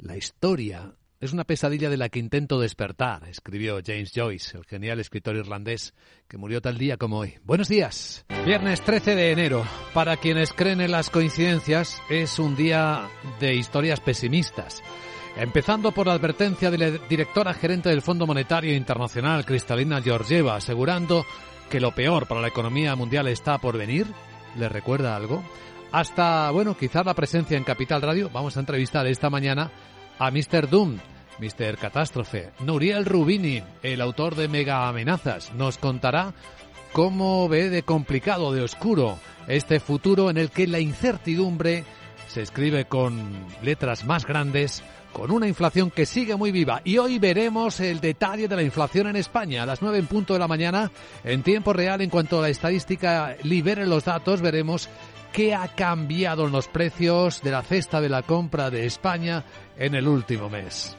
La historia es una pesadilla de la que intento despertar, escribió James Joyce, el genial escritor irlandés que murió tal día como hoy. Buenos días. Viernes 13 de enero. Para quienes creen en las coincidencias, es un día de historias pesimistas. Empezando por la advertencia de la directora gerente del Fondo Monetario Internacional, Cristalina Georgieva, asegurando que lo peor para la economía mundial está por venir. ¿Le recuerda algo? Hasta, bueno, quizás la presencia en Capital Radio. Vamos a entrevistar esta mañana a Mr. Doom, Mr. Catástrofe. Nuriel Rubini, el autor de Mega Amenazas, nos contará cómo ve de complicado, de oscuro, este futuro en el que la incertidumbre se escribe con letras más grandes, con una inflación que sigue muy viva. Y hoy veremos el detalle de la inflación en España. A las nueve en punto de la mañana, en tiempo real, en cuanto la estadística libere los datos, veremos qué ha cambiado en los precios de la cesta de la compra de España en el último mes.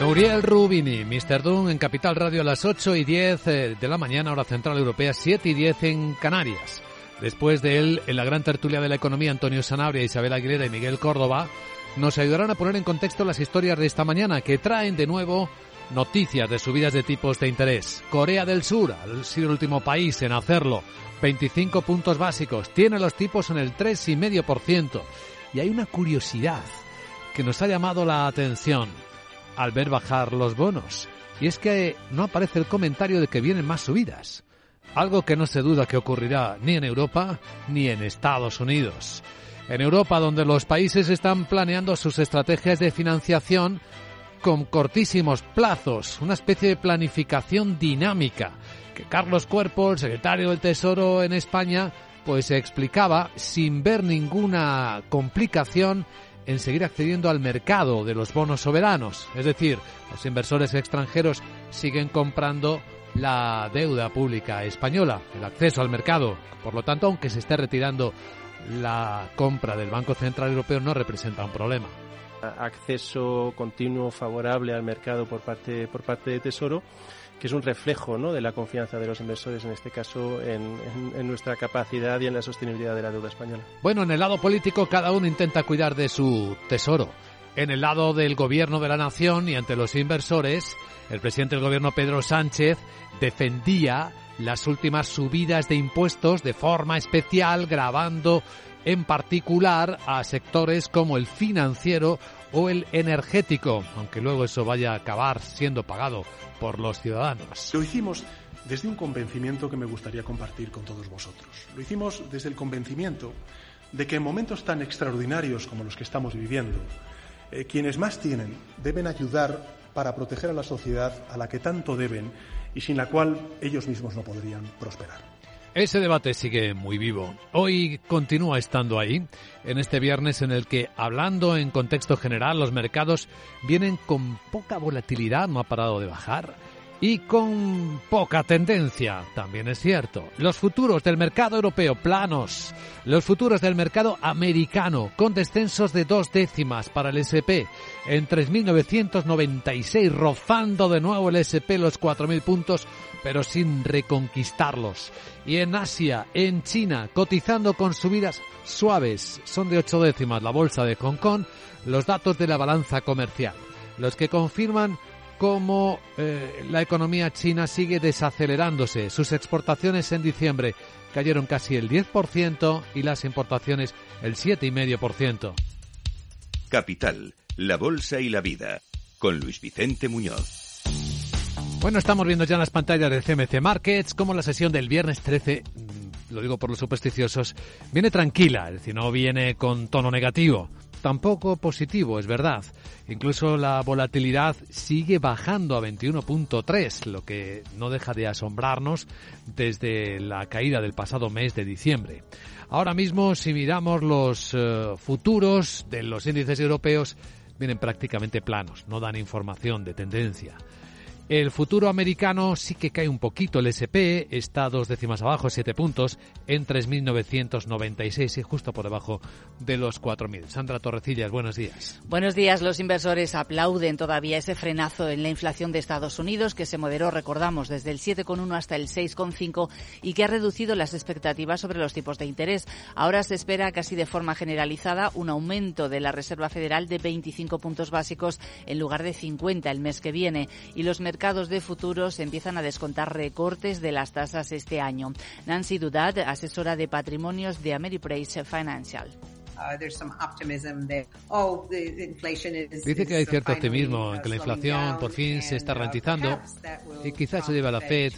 Nuriel Rubini, Mr. Doom en Capital Radio a las 8 y 10 eh, de la mañana, hora central europea, 7 y 10 en Canarias. Después de él, en la gran tertulia de la economía, Antonio Sanabria, Isabel Aguilera y Miguel Córdoba nos ayudarán a poner en contexto las historias de esta mañana que traen de nuevo noticias de subidas de tipos de interés. Corea del Sur ha sido el último país en hacerlo. 25 puntos básicos. Tiene los tipos en el 3,5%. Y hay una curiosidad que nos ha llamado la atención al ver bajar los bonos. Y es que no aparece el comentario de que vienen más subidas. Algo que no se duda que ocurrirá ni en Europa ni en Estados Unidos. En Europa, donde los países están planeando sus estrategias de financiación con cortísimos plazos, una especie de planificación dinámica que Carlos Cuerpo, el secretario del Tesoro en España, pues explicaba sin ver ninguna complicación en seguir accediendo al mercado de los bonos soberanos. Es decir, los inversores extranjeros siguen comprando la deuda pública española, el acceso al mercado. Por lo tanto, aunque se esté retirando la compra del Banco Central Europeo, no representa un problema. Acceso continuo favorable al mercado por parte, por parte de Tesoro que es un reflejo ¿no? de la confianza de los inversores, en este caso, en, en, nuestra capacidad y en la sostenibilidad de la deuda española. Bueno, en el lado político cada uno intenta cuidar de su tesoro. En el lado del gobierno de la nación y ante los inversores, el presidente del gobierno Pedro Sánchez defendía las últimas subidas de impuestos de forma especial, grabando en particular a sectores como el financiero o el energético, aunque luego eso vaya a acabar siendo pagado por los ciudadanos. Lo hicimos desde un convencimiento que me gustaría compartir con todos vosotros. Lo hicimos desde el convencimiento de que en momentos tan extraordinarios como los que estamos viviendo, eh, quienes más tienen deben ayudar para proteger a la sociedad a la que tanto deben y sin la cual ellos mismos no podrían prosperar. Ese debate sigue muy vivo. Hoy continúa estando ahí, en este viernes en el que, hablando en contexto general, los mercados vienen con poca volatilidad, no ha parado de bajar y con poca tendencia, también es cierto. Los futuros del mercado europeo planos, los futuros del mercado americano con descensos de dos décimas para el SP en 3.996, rozando de nuevo el SP los 4.000 puntos, pero sin reconquistarlos. Y en Asia, en China, cotizando con subidas suaves, son de ocho décimas la bolsa de Hong Kong, los datos de la balanza comercial, los que confirman cómo eh, la economía china sigue desacelerándose. Sus exportaciones en diciembre cayeron casi el 10% y las importaciones el 7,5%. Capital, la Bolsa y la Vida, con Luis Vicente Muñoz. Bueno, estamos viendo ya en las pantallas de CMC Markets como la sesión del viernes 13, mm, lo digo por los supersticiosos, viene tranquila, es decir, no viene con tono negativo tampoco positivo, es verdad. Incluso la volatilidad sigue bajando a 21.3, lo que no deja de asombrarnos desde la caída del pasado mes de diciembre. Ahora mismo, si miramos los eh, futuros de los índices europeos, vienen prácticamente planos, no dan información de tendencia. El futuro americano sí que cae un poquito. El SP está dos décimas abajo, siete puntos, en 3.996 y justo por debajo de los 4.000. Sandra Torrecillas, buenos días. Buenos días. Los inversores aplauden todavía ese frenazo en la inflación de Estados Unidos que se moderó, recordamos, desde el 7,1 hasta el 6,5 y que ha reducido las expectativas sobre los tipos de interés. Ahora se espera casi de forma generalizada un aumento de la Reserva Federal de 25 puntos básicos en lugar de 50 el mes que viene y los mercados mercados de futuros empiezan a descontar recortes de las tasas este año. Nancy Dudad, asesora de patrimonios de Ameriprise Financial. Uh, oh, Dice que hay cierto optimismo en que la inflación por fin se está uh, ralentizando y quizás se lleve a la Fed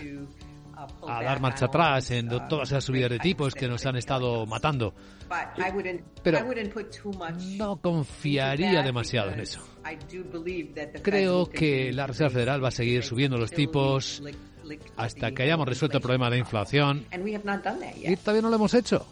a dar marcha atrás en todas esas subidas de tipos que nos han estado matando. Pero no confiaría demasiado en eso. Creo que la Reserva Federal va a seguir subiendo los tipos hasta que hayamos resuelto el problema de inflación. Y todavía no lo hemos hecho.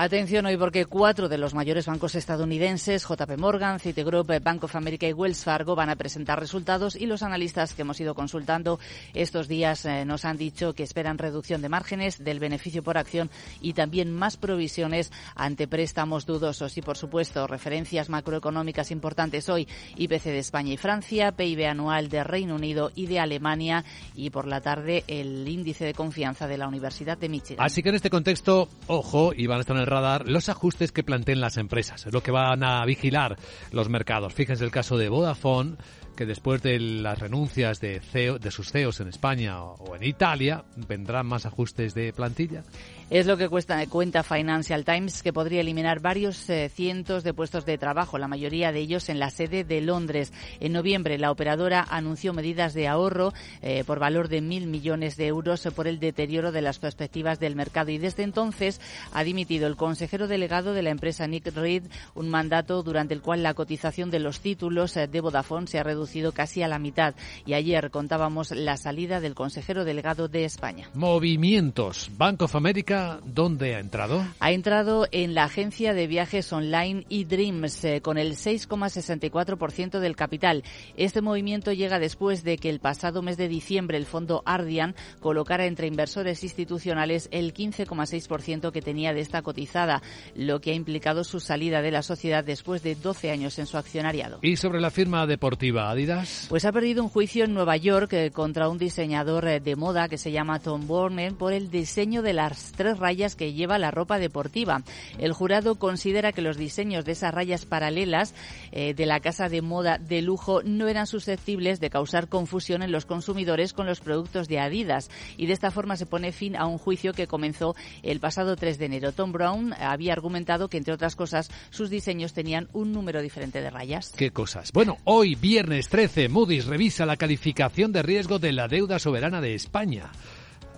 Atención hoy porque cuatro de los mayores bancos estadounidenses, JP Morgan, Citigroup, Bank of America y Wells Fargo, van a presentar resultados y los analistas que hemos ido consultando estos días eh, nos han dicho que esperan reducción de márgenes del beneficio por acción y también más provisiones ante préstamos dudosos y, por supuesto, referencias macroeconómicas importantes hoy, IPC de España y Francia, PIB anual de Reino Unido y de Alemania y por la tarde el índice de confianza de la Universidad de Michigan. Así que en este contexto, ojo, y van a estar en radar los ajustes que planteen las empresas, es lo que van a vigilar los mercados. Fíjense el caso de Vodafone, que después de las renuncias de, CEO, de sus CEOs en España o en Italia, vendrán más ajustes de plantilla. Es lo que cuesta, cuenta Financial Times, que podría eliminar varios eh, cientos de puestos de trabajo, la mayoría de ellos en la sede de Londres. En noviembre, la operadora anunció medidas de ahorro eh, por valor de mil millones de euros por el deterioro de las perspectivas del mercado. Y desde entonces ha dimitido el consejero delegado de la empresa Nick Reed, un mandato durante el cual la cotización de los títulos eh, de Vodafone se ha reducido casi a la mitad. Y ayer contábamos la salida del consejero delegado de España. Movimientos. Bank of America ¿dónde ha entrado? Ha entrado en la agencia de viajes online eDreams eh, con el 6,64% del capital. Este movimiento llega después de que el pasado mes de diciembre el fondo Ardian colocara entre inversores institucionales el 15,6% que tenía de esta cotizada, lo que ha implicado su salida de la sociedad después de 12 años en su accionariado. ¿Y sobre la firma deportiva Adidas? Pues ha perdido un juicio en Nueva York eh, contra un diseñador eh, de moda que se llama Tom Borman por el diseño de las tres rayas que lleva la ropa deportiva. El jurado considera que los diseños de esas rayas paralelas eh, de la casa de moda de lujo no eran susceptibles de causar confusión en los consumidores con los productos de Adidas y de esta forma se pone fin a un juicio que comenzó el pasado 3 de enero. Tom Brown había argumentado que entre otras cosas sus diseños tenían un número diferente de rayas. ¿Qué cosas? Bueno, hoy viernes 13 Moody's revisa la calificación de riesgo de la deuda soberana de España.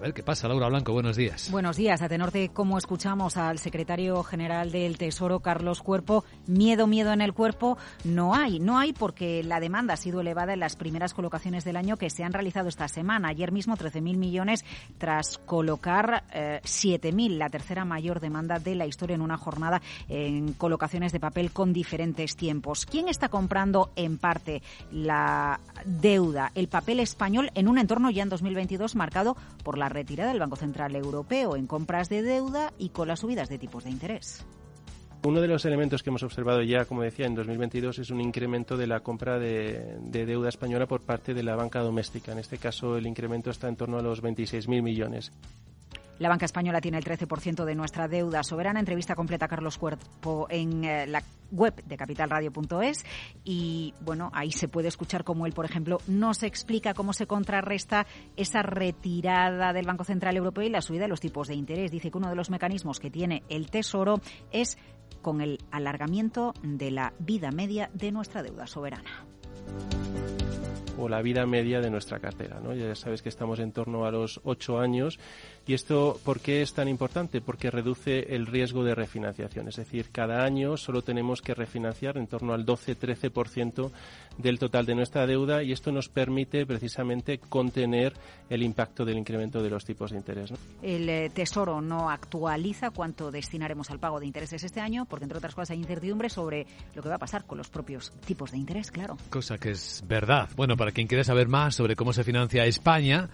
A ver qué pasa, Laura Blanco, buenos días. Buenos días. A tenor de cómo escuchamos al secretario general del Tesoro, Carlos Cuerpo, miedo, miedo en el cuerpo, no hay. No hay porque la demanda ha sido elevada en las primeras colocaciones del año que se han realizado esta semana. Ayer mismo 13.000 millones tras colocar 7.000, eh, la tercera mayor demanda de la historia en una jornada en colocaciones de papel con diferentes tiempos. ¿Quién está comprando en parte la deuda, el papel español en un entorno ya en 2022 marcado por la retirada del Banco Central Europeo en compras de deuda y con las subidas de tipos de interés. Uno de los elementos que hemos observado ya, como decía, en 2022 es un incremento de la compra de, deuda española por parte de la banca doméstica. En este caso, el incremento está en torno a los 26.000 millones. La banca española tiene el 13% de nuestra deuda soberana. Entrevista completa Carlos Cuerpo en eh, la web de capitalradio.es y bueno, ahí se puede escuchar cómo él, por ejemplo, nos explica cómo se contrarresta esa retirada del Banco Central Europeo y la subida de los tipos de interés. Dice que uno de los mecanismos que tiene el Tesoro es con el alargamiento de la vida media de nuestra deuda soberana o la vida media de nuestra cartera. ¿no? Ya sabes que estamos en torno a los ocho años ¿Y esto por qué es tan importante? Porque reduce el riesgo de refinanciación. Es decir, cada año solo tenemos que refinanciar en torno al 12-13% del total de nuestra deuda y esto nos permite precisamente contener el impacto del incremento de los tipos de interés. El eh, Tesoro no actualiza cuánto destinaremos al pago de intereses este año porque, entre otras cosas, hay incertidumbre sobre lo que va a pasar con los propios tipos de interés, claro. Cosa que es verdad. Bueno, para quien quiera saber más sobre cómo se financia España,